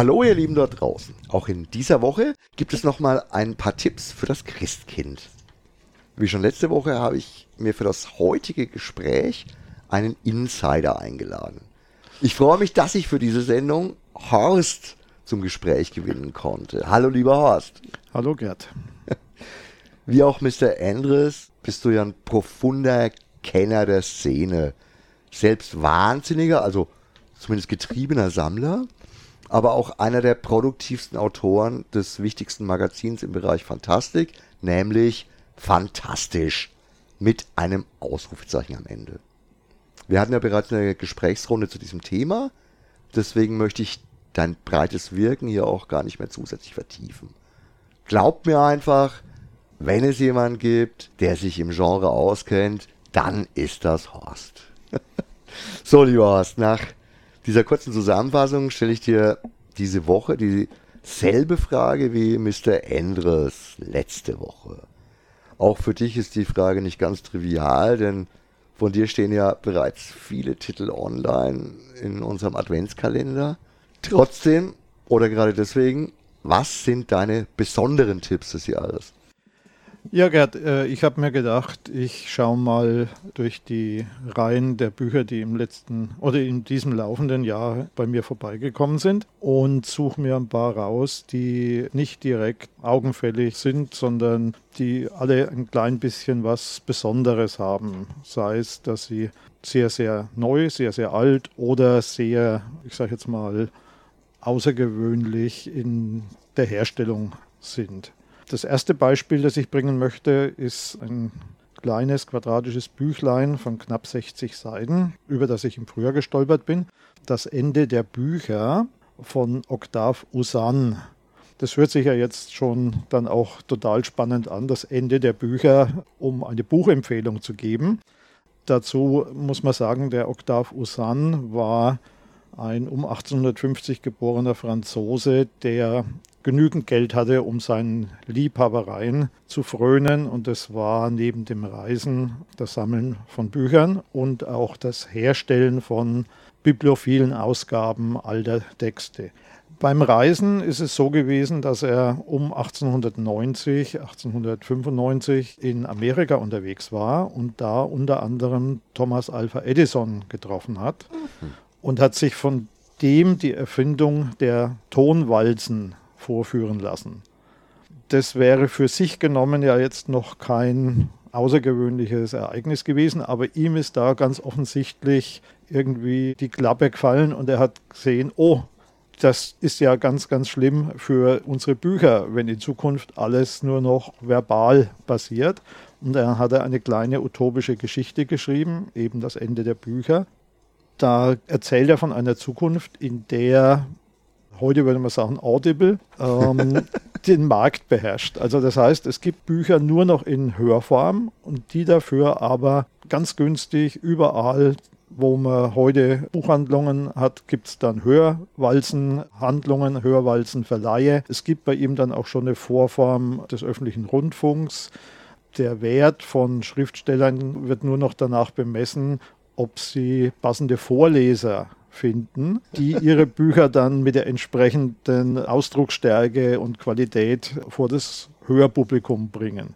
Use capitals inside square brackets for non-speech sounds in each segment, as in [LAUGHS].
Hallo ihr Lieben dort draußen. Auch in dieser Woche gibt es nochmal ein paar Tipps für das Christkind. Wie schon letzte Woche habe ich mir für das heutige Gespräch einen Insider eingeladen. Ich freue mich, dass ich für diese Sendung Horst zum Gespräch gewinnen konnte. Hallo lieber Horst. Hallo Gerd. Wie auch Mr. Andres bist du ja ein profunder Kenner der Szene. Selbst wahnsinniger, also zumindest getriebener Sammler, aber auch einer der produktivsten Autoren des wichtigsten Magazins im Bereich Fantastik, nämlich Fantastisch mit einem Ausrufezeichen am Ende. Wir hatten ja bereits eine Gesprächsrunde zu diesem Thema, deswegen möchte ich dein breites Wirken hier auch gar nicht mehr zusätzlich vertiefen. Glaub mir einfach, wenn es jemanden gibt, der sich im Genre auskennt, dann ist das Horst. [LAUGHS] so, lieber Horst, nach dieser kurzen Zusammenfassung stelle ich dir diese Woche dieselbe Frage wie Mr. Endres letzte Woche. Auch für dich ist die Frage nicht ganz trivial, denn von dir stehen ja bereits viele Titel online in unserem Adventskalender. Trotzdem, oder gerade deswegen, was sind deine besonderen Tipps des Jahres? Ja, Gerd, äh, ich habe mir gedacht, ich schaue mal durch die Reihen der Bücher, die im letzten oder in diesem laufenden Jahr bei mir vorbeigekommen sind und suche mir ein paar raus, die nicht direkt augenfällig sind, sondern die alle ein klein bisschen was Besonderes haben. Sei es, dass sie sehr, sehr neu, sehr, sehr alt oder sehr, ich sage jetzt mal, außergewöhnlich in der Herstellung sind. Das erste Beispiel, das ich bringen möchte, ist ein kleines quadratisches Büchlein von knapp 60 Seiten, über das ich im Frühjahr gestolpert bin. Das Ende der Bücher von Octave Usan. Das hört sich ja jetzt schon dann auch total spannend an, das Ende der Bücher, um eine Buchempfehlung zu geben. Dazu muss man sagen, der Octave Usan war ein um 1850 geborener Franzose, der genügend Geld hatte, um seinen Liebhabereien zu frönen. Und das war neben dem Reisen das Sammeln von Büchern und auch das Herstellen von bibliophilen Ausgaben alter Texte. Beim Reisen ist es so gewesen, dass er um 1890, 1895 in Amerika unterwegs war und da unter anderem Thomas Alpha Edison getroffen hat mhm. und hat sich von dem die Erfindung der Tonwalzen vorführen lassen. Das wäre für sich genommen ja jetzt noch kein außergewöhnliches Ereignis gewesen, aber ihm ist da ganz offensichtlich irgendwie die Klappe gefallen und er hat gesehen, oh, das ist ja ganz, ganz schlimm für unsere Bücher, wenn in Zukunft alles nur noch verbal basiert. Und er hat eine kleine utopische Geschichte geschrieben, eben das Ende der Bücher. Da erzählt er von einer Zukunft, in der heute würde man sagen Audible, ähm, [LAUGHS] den Markt beherrscht. Also das heißt, es gibt Bücher nur noch in Hörform und die dafür aber ganz günstig überall wo man heute Buchhandlungen hat, gibt es dann Hörwalzenhandlungen, Hörwalzenverleihe. Es gibt bei ihm dann auch schon eine Vorform des öffentlichen Rundfunks. Der Wert von Schriftstellern wird nur noch danach bemessen, ob sie passende Vorleser finden, die ihre Bücher dann mit der entsprechenden Ausdrucksstärke und Qualität vor das Hörpublikum bringen.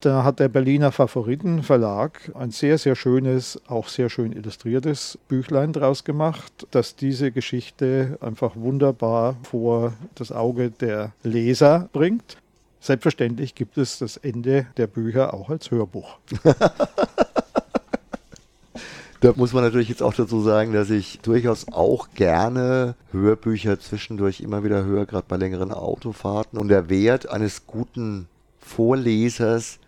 Da hat der Berliner Favoritenverlag ein sehr, sehr schönes, auch sehr schön illustriertes Büchlein draus gemacht, das diese Geschichte einfach wunderbar vor das Auge der Leser bringt. Selbstverständlich gibt es das Ende der Bücher auch als Hörbuch. [LAUGHS] Da muss man natürlich jetzt auch dazu sagen, dass ich durchaus auch gerne Hörbücher zwischendurch immer wieder höre, gerade bei längeren Autofahrten. Und der Wert eines guten Vorlesers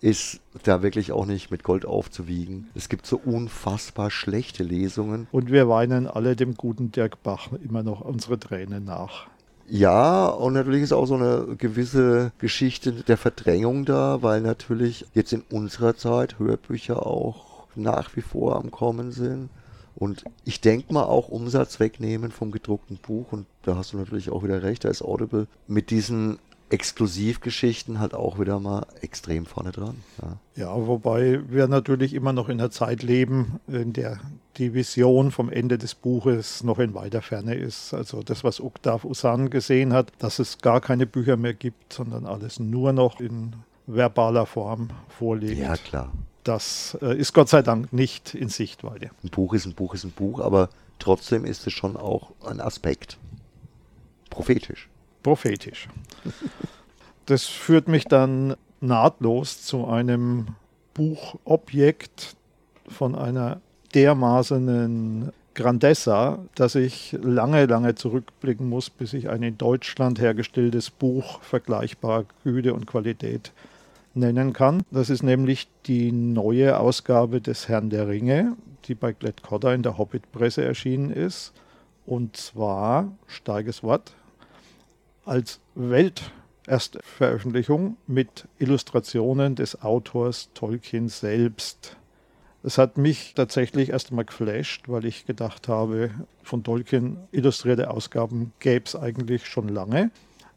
ist da wirklich auch nicht mit Gold aufzuwiegen. Es gibt so unfassbar schlechte Lesungen. Und wir weinen alle dem guten Dirk Bach immer noch unsere Tränen nach. Ja, und natürlich ist auch so eine gewisse Geschichte der Verdrängung da, weil natürlich jetzt in unserer Zeit Hörbücher auch nach wie vor am Kommen sind. Und ich denke mal auch Umsatz wegnehmen vom gedruckten Buch. Und da hast du natürlich auch wieder recht, da ist Audible mit diesen Exklusivgeschichten halt auch wieder mal extrem vorne dran. Ja. ja, wobei wir natürlich immer noch in einer Zeit leben, in der die Vision vom Ende des Buches noch in weiter Ferne ist. Also das, was Octave Usan gesehen hat, dass es gar keine Bücher mehr gibt, sondern alles nur noch in verbaler Form vorliegt. Ja, klar. Das äh, ist Gott sei Dank nicht in Sichtweite. Ein Buch ist ein Buch ist ein Buch, aber trotzdem ist es schon auch ein Aspekt. Prophetisch. Prophetisch. [LAUGHS] Das führt mich dann nahtlos zu einem Buchobjekt von einer dermaßenen Grandessa, dass ich lange, lange zurückblicken muss, bis ich ein in Deutschland hergestelltes Buch vergleichbarer Güte und Qualität nennen kann. Das ist nämlich die neue Ausgabe des Herrn der Ringe, die bei Gladcotta in der Hobbit-Presse erschienen ist. Und zwar, steiges Wort, als Welterstveröffentlichung mit Illustrationen des Autors Tolkien selbst. Es hat mich tatsächlich erst einmal geflasht, weil ich gedacht habe, von Tolkien illustrierte Ausgaben gäbe es eigentlich schon lange.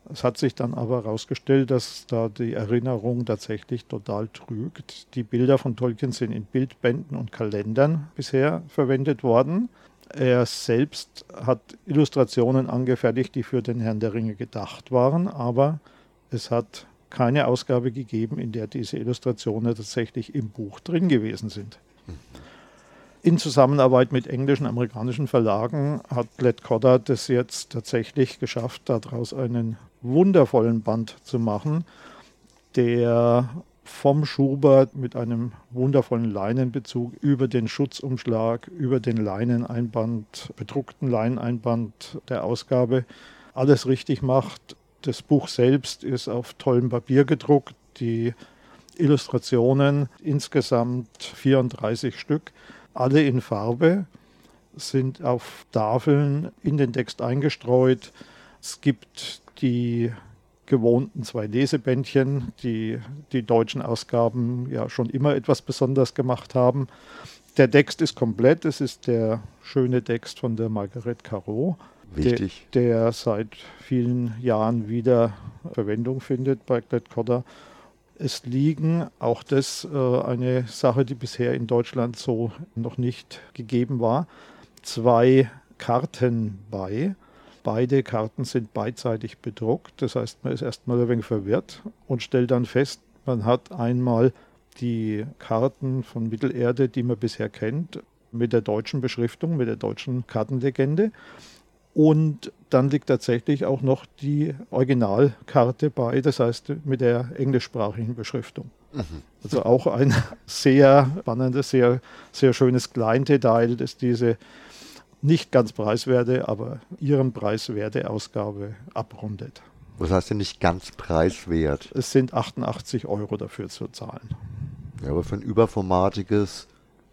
Es hat sich dann aber herausgestellt, dass da die Erinnerung tatsächlich total trügt. Die Bilder von Tolkien sind in Bildbänden und Kalendern bisher verwendet worden. Er selbst hat Illustrationen angefertigt, die für den Herrn der Ringe gedacht waren, aber es hat keine Ausgabe gegeben, in der diese Illustrationen tatsächlich im Buch drin gewesen sind. In Zusammenarbeit mit englischen, amerikanischen Verlagen hat Glad Cotter das jetzt tatsächlich geschafft, daraus einen wundervollen Band zu machen, der vom Schubert mit einem wundervollen Leinenbezug über den Schutzumschlag, über den Leineneinband, bedruckten Leineneinband der Ausgabe alles richtig macht. Das Buch selbst ist auf tollem Papier gedruckt. Die Illustrationen, insgesamt 34 Stück, alle in Farbe, sind auf Tafeln in den Text eingestreut. Es gibt die gewohnten zwei Lesebändchen, die die deutschen Ausgaben ja schon immer etwas besonders gemacht haben. Der Text ist komplett, es ist der schöne Text von der Marguerite Caro, Wichtig. Der, der seit vielen Jahren wieder Verwendung findet bei Glad Cotta es liegen, auch das äh, eine Sache, die bisher in Deutschland so noch nicht gegeben war, zwei Karten bei. Beide Karten sind beidseitig bedruckt. Das heißt, man ist erstmal ein wenig verwirrt und stellt dann fest, man hat einmal die Karten von Mittelerde, die man bisher kennt, mit der deutschen Beschriftung, mit der deutschen Kartenlegende. Und dann liegt tatsächlich auch noch die Originalkarte bei, das heißt mit der englischsprachigen Beschriftung. Mhm. Also auch ein [LAUGHS] sehr spannendes, sehr, sehr schönes Kleindetail, das diese nicht ganz preiswerte, aber ihren preiswerte Ausgabe abrundet. Was heißt denn nicht ganz preiswert? Es sind 88 Euro dafür zu zahlen. Ja, aber für ein überformatiges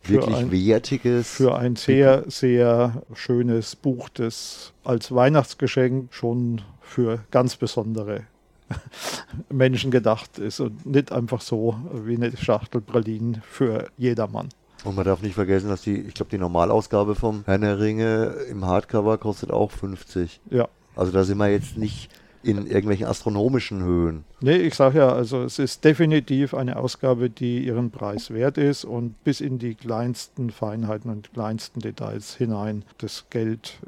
wirklich ein, wertiges. Für ein sehr, sehr schönes Buch, das als Weihnachtsgeschenk schon für ganz besondere [LAUGHS] Menschen gedacht ist und nicht einfach so wie eine Schachtel Pralinen für jedermann. Und man darf nicht vergessen, dass die, ich glaube, die Normalausgabe vom Herrn der Ringe im Hardcover kostet auch 50. Ja. Also da sind wir jetzt nicht in irgendwelchen astronomischen Höhen. Nee, ich sage ja, also es ist definitiv eine Ausgabe, die ihren Preis wert ist und bis in die kleinsten Feinheiten und kleinsten Details hinein das Geld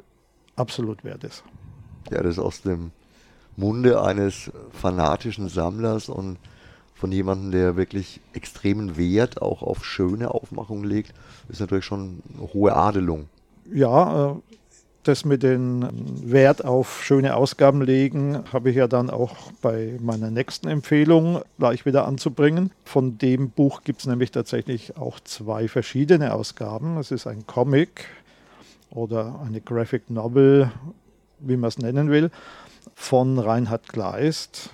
absolut wert ist. Ja, das ist aus dem Munde eines fanatischen Sammlers und von jemandem, der wirklich extremen Wert auch auf schöne Aufmachungen legt, ist natürlich schon eine hohe Adelung. Ja, äh, das mit dem Wert auf schöne Ausgaben legen, habe ich ja dann auch bei meiner nächsten Empfehlung gleich wieder anzubringen. Von dem Buch gibt es nämlich tatsächlich auch zwei verschiedene Ausgaben. Es ist ein Comic oder eine Graphic Novel, wie man es nennen will, von Reinhard Kleist,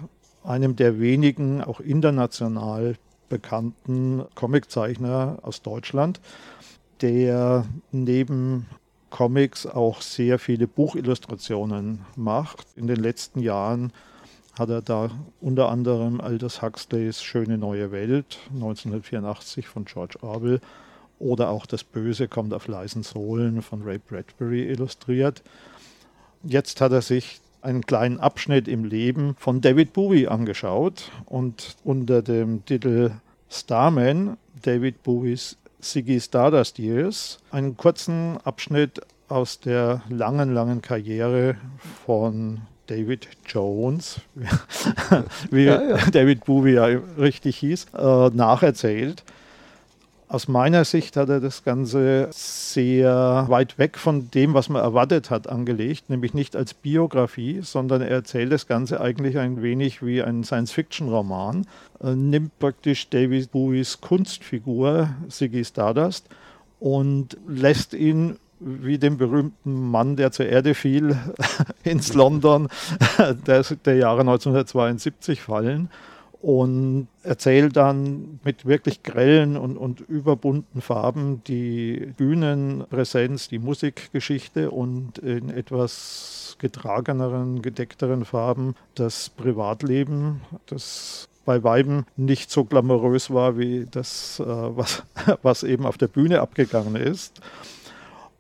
einem der wenigen auch international bekannten Comiczeichner aus Deutschland, der neben Comics auch sehr viele Buchillustrationen macht. In den letzten Jahren hat er da unter anderem Aldous Huxleys Schöne neue Welt 1984 von George Orwell oder auch Das Böse kommt auf leisen Sohlen von Ray Bradbury illustriert. Jetzt hat er sich einen kleinen Abschnitt im Leben von David Bowie angeschaut und unter dem Titel Starman, David Bowies Ziggy Stardust Years, einen kurzen Abschnitt aus der langen, langen Karriere von David Jones, [LAUGHS] wie ja, ja. David Bowie ja richtig hieß, äh, nacherzählt. Aus meiner Sicht hat er das Ganze sehr weit weg von dem, was man erwartet hat, angelegt, nämlich nicht als Biografie, sondern er erzählt das Ganze eigentlich ein wenig wie ein Science-Fiction-Roman, er nimmt praktisch David Bowies Kunstfigur Ziggy Stardust und lässt ihn wie den berühmten Mann, der zur Erde fiel, [LAUGHS] ins London [LAUGHS] der Jahre 1972 fallen und erzählt dann mit wirklich grellen und, und überbunten Farben die Bühnenpräsenz, die Musikgeschichte und in etwas getrageneren, gedeckteren Farben das Privatleben, das bei Weiben nicht so glamourös war wie das, äh, was, [LAUGHS] was eben auf der Bühne abgegangen ist.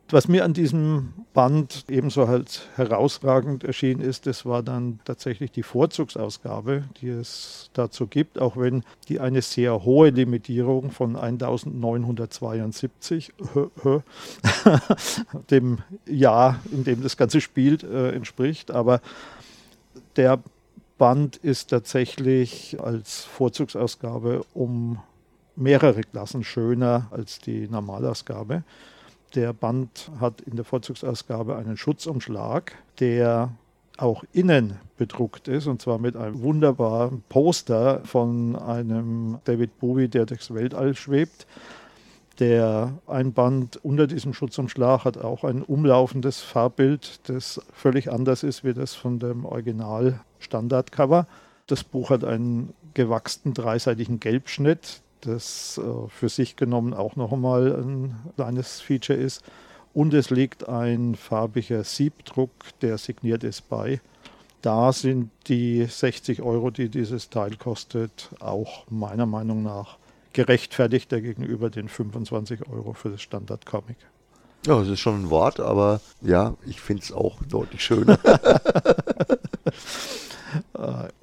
Was mir an diesem Band ebenso halt herausragend erschienen ist, das war dann tatsächlich die Vorzugsausgabe, die es dazu gibt, auch wenn die eine sehr hohe Limitierung von 1972, [LAUGHS] dem Jahr, in dem das Ganze spielt, äh, entspricht. Aber der Band ist tatsächlich als Vorzugsausgabe um mehrere Klassen schöner als die Normalausgabe. Der Band hat in der Vorzugsausgabe einen Schutzumschlag, der auch innen bedruckt ist, und zwar mit einem wunderbaren Poster von einem David Bowie, der durchs Weltall schwebt. Der Einband unter diesem Schutzumschlag hat auch ein umlaufendes Farbbild, das völlig anders ist wie das von dem Original Standardcover. Das Buch hat einen gewachsenen dreiseitigen Gelbschnitt, das äh, für sich genommen auch noch einmal ein kleines Feature ist. Und es liegt ein farbiger Siebdruck, der signiert ist bei. Da sind die 60 Euro, die dieses Teil kostet, auch meiner Meinung nach gerechtfertigter gegenüber den 25 Euro für das Standard-Comic. Ja, das ist schon ein Wort, aber ja, ich finde es auch deutlich schöner. [LAUGHS] [LAUGHS]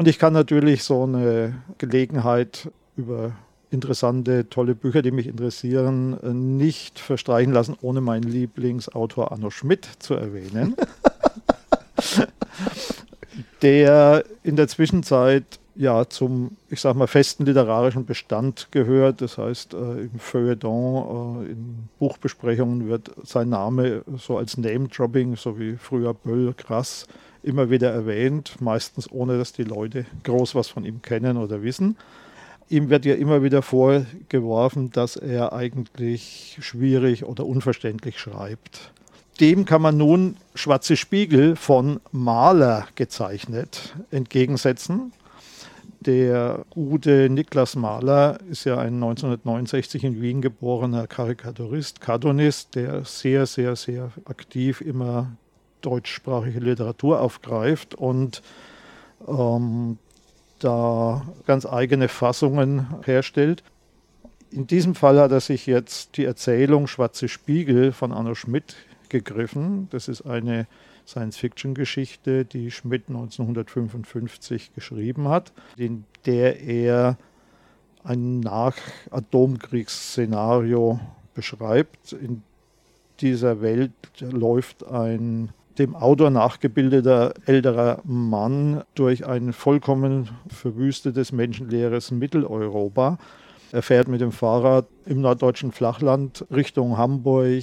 Und ich kann natürlich so eine Gelegenheit über interessante, tolle Bücher, die mich interessieren, nicht verstreichen lassen, ohne meinen Lieblingsautor Arno Schmidt zu erwähnen. [LAUGHS] der in der Zwischenzeit ja zum, ich sag mal, festen literarischen Bestand gehört. Das heißt, äh, im Feuilleton, äh, in Buchbesprechungen wird sein Name so als Name-Dropping, so wie früher Böll, Krass, immer wieder erwähnt, meistens ohne dass die Leute groß was von ihm kennen oder wissen. Ihm wird ja immer wieder vorgeworfen, dass er eigentlich schwierig oder unverständlich schreibt. Dem kann man nun Schwarze Spiegel von Mahler gezeichnet entgegensetzen. Der gute Niklas Mahler ist ja ein 1969 in Wien geborener Karikaturist, Cartoonist, der sehr, sehr, sehr aktiv immer deutschsprachige Literatur aufgreift und ähm, da ganz eigene Fassungen herstellt. In diesem Fall hat er sich jetzt die Erzählung Schwarze Spiegel von Arno Schmidt gegriffen. Das ist eine Science-Fiction-Geschichte, die Schmidt 1955 geschrieben hat, in der er ein Nach-Atomkriegsszenario beschreibt. In dieser Welt läuft ein dem Autor nachgebildeter älterer Mann durch ein vollkommen verwüstetes, menschenleeres Mitteleuropa. Er fährt mit dem Fahrrad im norddeutschen Flachland Richtung Hamburg,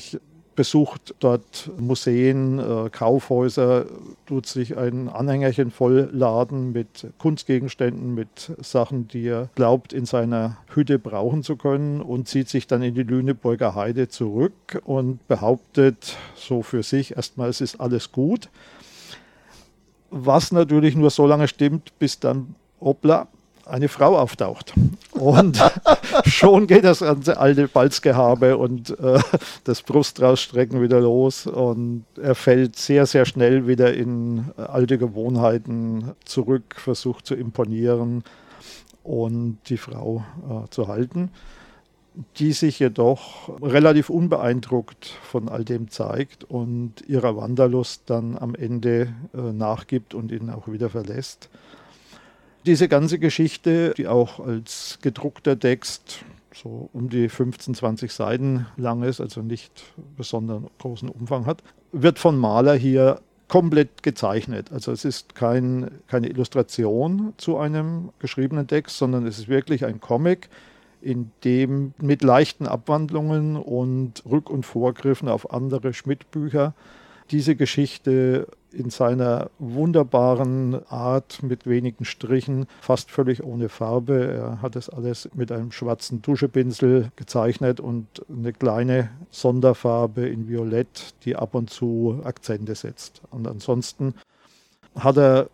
besucht dort Museen, äh, Kaufhäuser, tut sich ein Anhängerchen vollladen mit Kunstgegenständen, mit Sachen, die er glaubt, in seiner Hütte brauchen zu können und zieht sich dann in die Lüneburger Heide zurück und behauptet so für sich erstmal, es ist alles gut. Was natürlich nur so lange stimmt, bis dann, hoppla, eine Frau auftaucht. Und [LAUGHS] schon geht das ganze alte Balzgehabe und äh, das Brustrausstrecken wieder los. Und er fällt sehr, sehr schnell wieder in alte Gewohnheiten zurück, versucht zu imponieren und die Frau äh, zu halten. die sich jedoch relativ unbeeindruckt von all dem zeigt und ihrer Wanderlust dann am Ende äh, nachgibt und ihn auch wieder verlässt. Diese ganze Geschichte, die auch als gedruckter Text so um die 15, 20 Seiten lang ist, also nicht besonders großen Umfang hat, wird von Maler hier komplett gezeichnet. Also es ist kein, keine Illustration zu einem geschriebenen Text, sondern es ist wirklich ein Comic, in dem mit leichten Abwandlungen und Rück- und Vorgriffen auf andere Schmidt-Bücher diese Geschichte in seiner wunderbaren Art mit wenigen Strichen, fast völlig ohne Farbe. Er hat es alles mit einem schwarzen Tuschepinsel gezeichnet und eine kleine Sonderfarbe in Violett, die ab und zu Akzente setzt. Und ansonsten hat er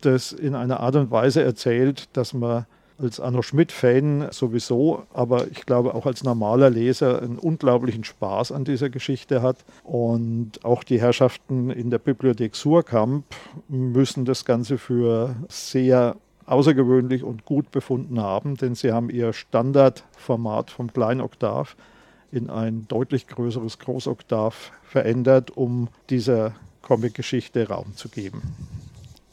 das in einer Art und Weise erzählt, dass man als Arno Schmidt-Fan sowieso, aber ich glaube auch als normaler Leser einen unglaublichen Spaß an dieser Geschichte hat. Und auch die Herrschaften in der Bibliothek Surkamp müssen das Ganze für sehr außergewöhnlich und gut befunden haben, denn sie haben ihr Standardformat vom Kleinoktav in ein deutlich größeres Großoktav verändert, um dieser Comic-Geschichte Raum zu geben.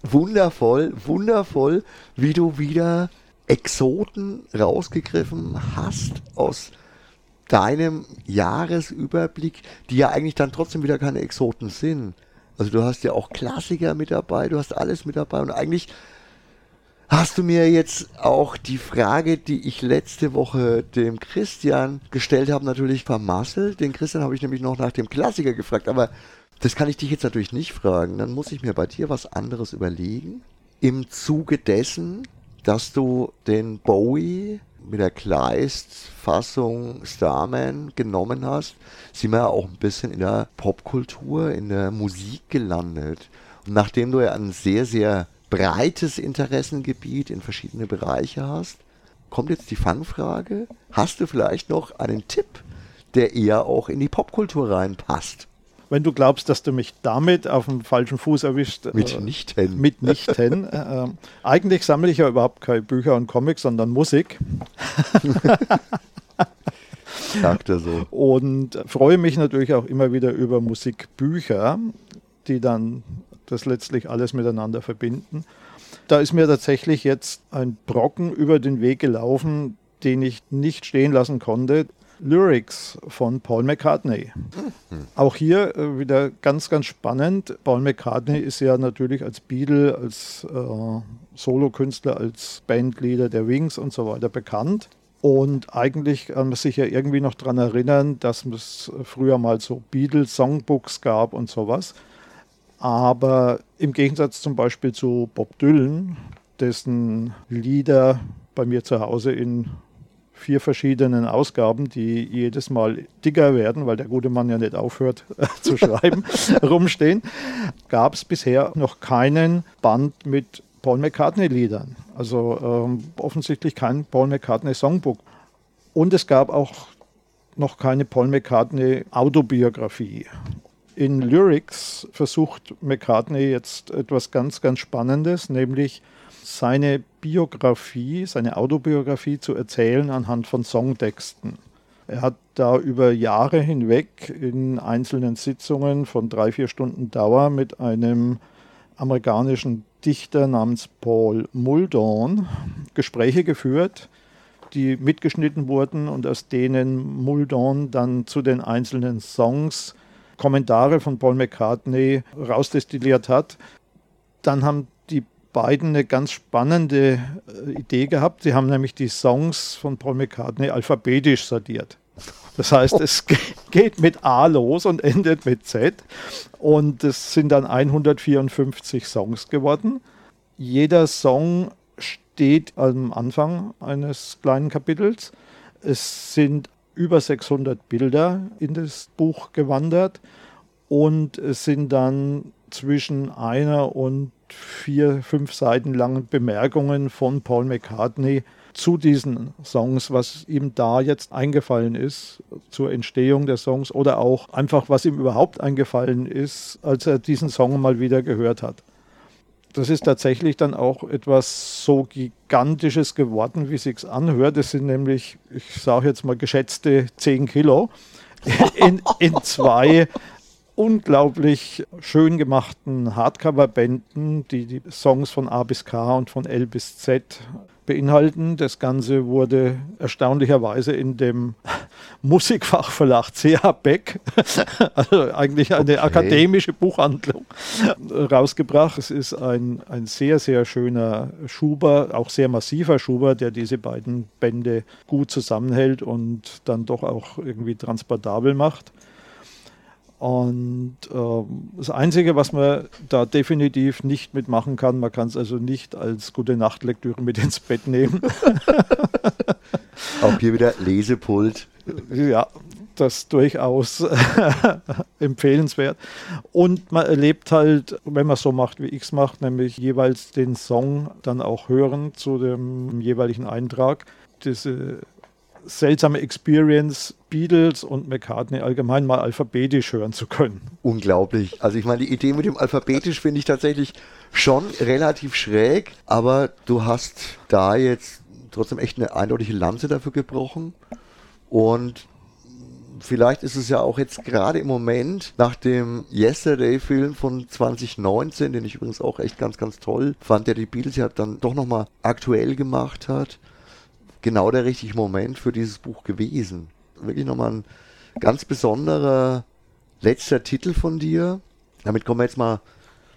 Wundervoll, wundervoll, wie du wieder Exoten rausgegriffen hast aus deinem Jahresüberblick, die ja eigentlich dann trotzdem wieder keine Exoten sind. Also du hast ja auch Klassiker mit dabei, du hast alles mit dabei und eigentlich hast du mir jetzt auch die Frage, die ich letzte Woche dem Christian gestellt habe, natürlich vermasselt. Den Christian habe ich nämlich noch nach dem Klassiker gefragt, aber das kann ich dich jetzt natürlich nicht fragen. Dann muss ich mir bei dir was anderes überlegen. Im Zuge dessen dass du den Bowie mit der Kleist-Fassung Starman genommen hast, sind wir ja auch ein bisschen in der Popkultur, in der Musik gelandet. Und nachdem du ja ein sehr, sehr breites Interessengebiet in verschiedene Bereiche hast, kommt jetzt die Fangfrage. Hast du vielleicht noch einen Tipp, der eher auch in die Popkultur reinpasst? Wenn du glaubst, dass du mich damit auf dem falschen Fuß erwischt. Mitnichten. Äh, mitnichten. äh, äh, eigentlich sammle ich ja überhaupt keine Bücher und Comics, sondern Musik. [LAUGHS] Sagt er so. Und freue mich natürlich auch immer wieder über Musikbücher, die dann das letztlich alles miteinander verbinden. Da ist mir tatsächlich jetzt ein Brocken über den Weg gelaufen, den ich nicht stehen lassen konnte. Lyrics von Paul McCartney. Auch hier äh, wieder ganz, ganz spannend. Paul McCartney ist ja natürlich als Beatle, als äh, Solokünstler, als Bandleader der Wings und so weiter bekannt. Und eigentlich kann man sich ja irgendwie noch daran erinnern, dass es früher mal so Beatles-Songbooks gab und sowas. Aber im Gegensatz zum Beispiel zu Bob Dylan, dessen Lieder bei mir zu Hause in vier verschiedenen Ausgaben, die jedes Mal dicker werden, weil der gute Mann ja nicht aufhört äh, [LAUGHS] zu schreiben, [LAUGHS] rumstehen, gab es bisher noch keinen Band mit Paul McCartney-Liedern. Also ähm, offensichtlich kein Paul McCartney-Songbook. Und es gab auch noch keine Paul McCartney-Autobiografie. In Lyrics versucht McCartney jetzt etwas ganz, ganz Spannendes, nämlich seine Biografie, seine Autobiografie zu erzählen anhand von Songtexten. Er hat da über Jahre hinweg in einzelnen Sitzungen von drei, vier Stunden Dauer mit einem amerikanischen Dichter namens Paul Muldoon Gespräche geführt, die mitgeschnitten wurden und aus denen Muldoon dann zu den einzelnen Songs Kommentare von Paul McCartney rausdestilliert hat. Dann haben beiden eine ganz spannende äh, Idee gehabt. Sie haben nämlich die Songs von Paul McCartney alphabetisch sortiert. Das heißt, es geht mit A los und endet mit Z. Und es sind dann 154 Songs geworden. Jeder Song steht am Anfang eines kleinen Kapitels. Es sind über 600 Bilder in das Buch gewandert und es sind dann zwischen einer und vier, fünf Seiten langen Bemerkungen von Paul McCartney zu diesen Songs, was ihm da jetzt eingefallen ist zur Entstehung der Songs oder auch einfach, was ihm überhaupt eingefallen ist, als er diesen Song mal wieder gehört hat. das ist tatsächlich dann auch etwas so Gigantisches geworden, wie sich's anhört. Das sind nämlich, ich sage jetzt mal, geschätzte 10 Kilo [LAUGHS] in, in zwei unglaublich schön gemachten Hardcover-Bänden, die die Songs von A bis K und von L bis Z beinhalten. Das Ganze wurde erstaunlicherweise in dem [LAUGHS] Musikfachverlag CH Beck, [LAUGHS] also eigentlich eine okay. akademische Buchhandlung, [LAUGHS] rausgebracht. Es ist ein, ein sehr, sehr schöner Schuber, auch sehr massiver Schuber, der diese beiden Bände gut zusammenhält und dann doch auch irgendwie transportabel macht. Und äh, das Einzige, was man da definitiv nicht mitmachen kann, man kann es also nicht als gute Nachtlektüre mit ins Bett nehmen. Auch hier wieder Lesepult. Ja, das durchaus [LAUGHS] empfehlenswert. Und man erlebt halt, wenn man so macht, wie ich es mache, nämlich jeweils den Song dann auch hören zu dem jeweiligen Eintrag. Diese seltsame Experience, Beatles und McCartney allgemein mal alphabetisch hören zu können. Unglaublich. Also ich meine, die Idee mit dem alphabetisch finde ich tatsächlich schon relativ schräg, aber du hast da jetzt trotzdem echt eine eindeutige Lanze dafür gebrochen und vielleicht ist es ja auch jetzt gerade im Moment nach dem Yesterday-Film von 2019, den ich übrigens auch echt ganz, ganz toll fand, der die Beatles ja dann doch nochmal aktuell gemacht hat genau der richtige Moment für dieses Buch gewesen. Wirklich nochmal ein ganz besonderer letzter Titel von dir. Damit kommen wir jetzt mal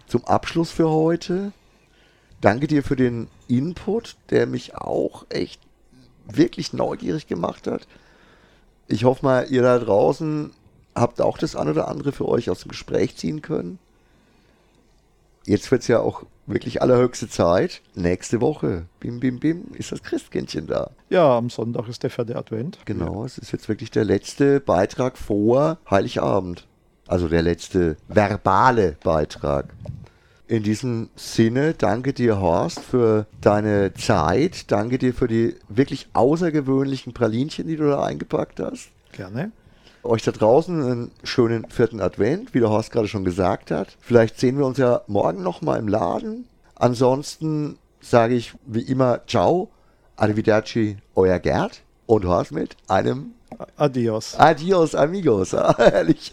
zum Abschluss für heute. Danke dir für den Input, der mich auch echt wirklich neugierig gemacht hat. Ich hoffe mal, ihr da draußen habt auch das ein oder andere für euch aus dem Gespräch ziehen können. Jetzt wird es ja auch wirklich allerhöchste Zeit. Nächste Woche, bim, bim, bim, ist das Christkindchen da. Ja, am Sonntag ist der vierte Advent. Genau, es ist jetzt wirklich der letzte Beitrag vor Heiligabend. Also der letzte verbale Beitrag. In diesem Sinne, danke dir, Horst, für deine Zeit. Danke dir für die wirklich außergewöhnlichen Pralinchen, die du da eingepackt hast. Gerne euch da draußen einen schönen vierten Advent, wie der Horst gerade schon gesagt hat. Vielleicht sehen wir uns ja morgen nochmal im Laden. Ansonsten sage ich wie immer Ciao, Arrivederci, euer Gerd und Horst mit einem Adios. Adios, amigos. [LAUGHS] Herrlich.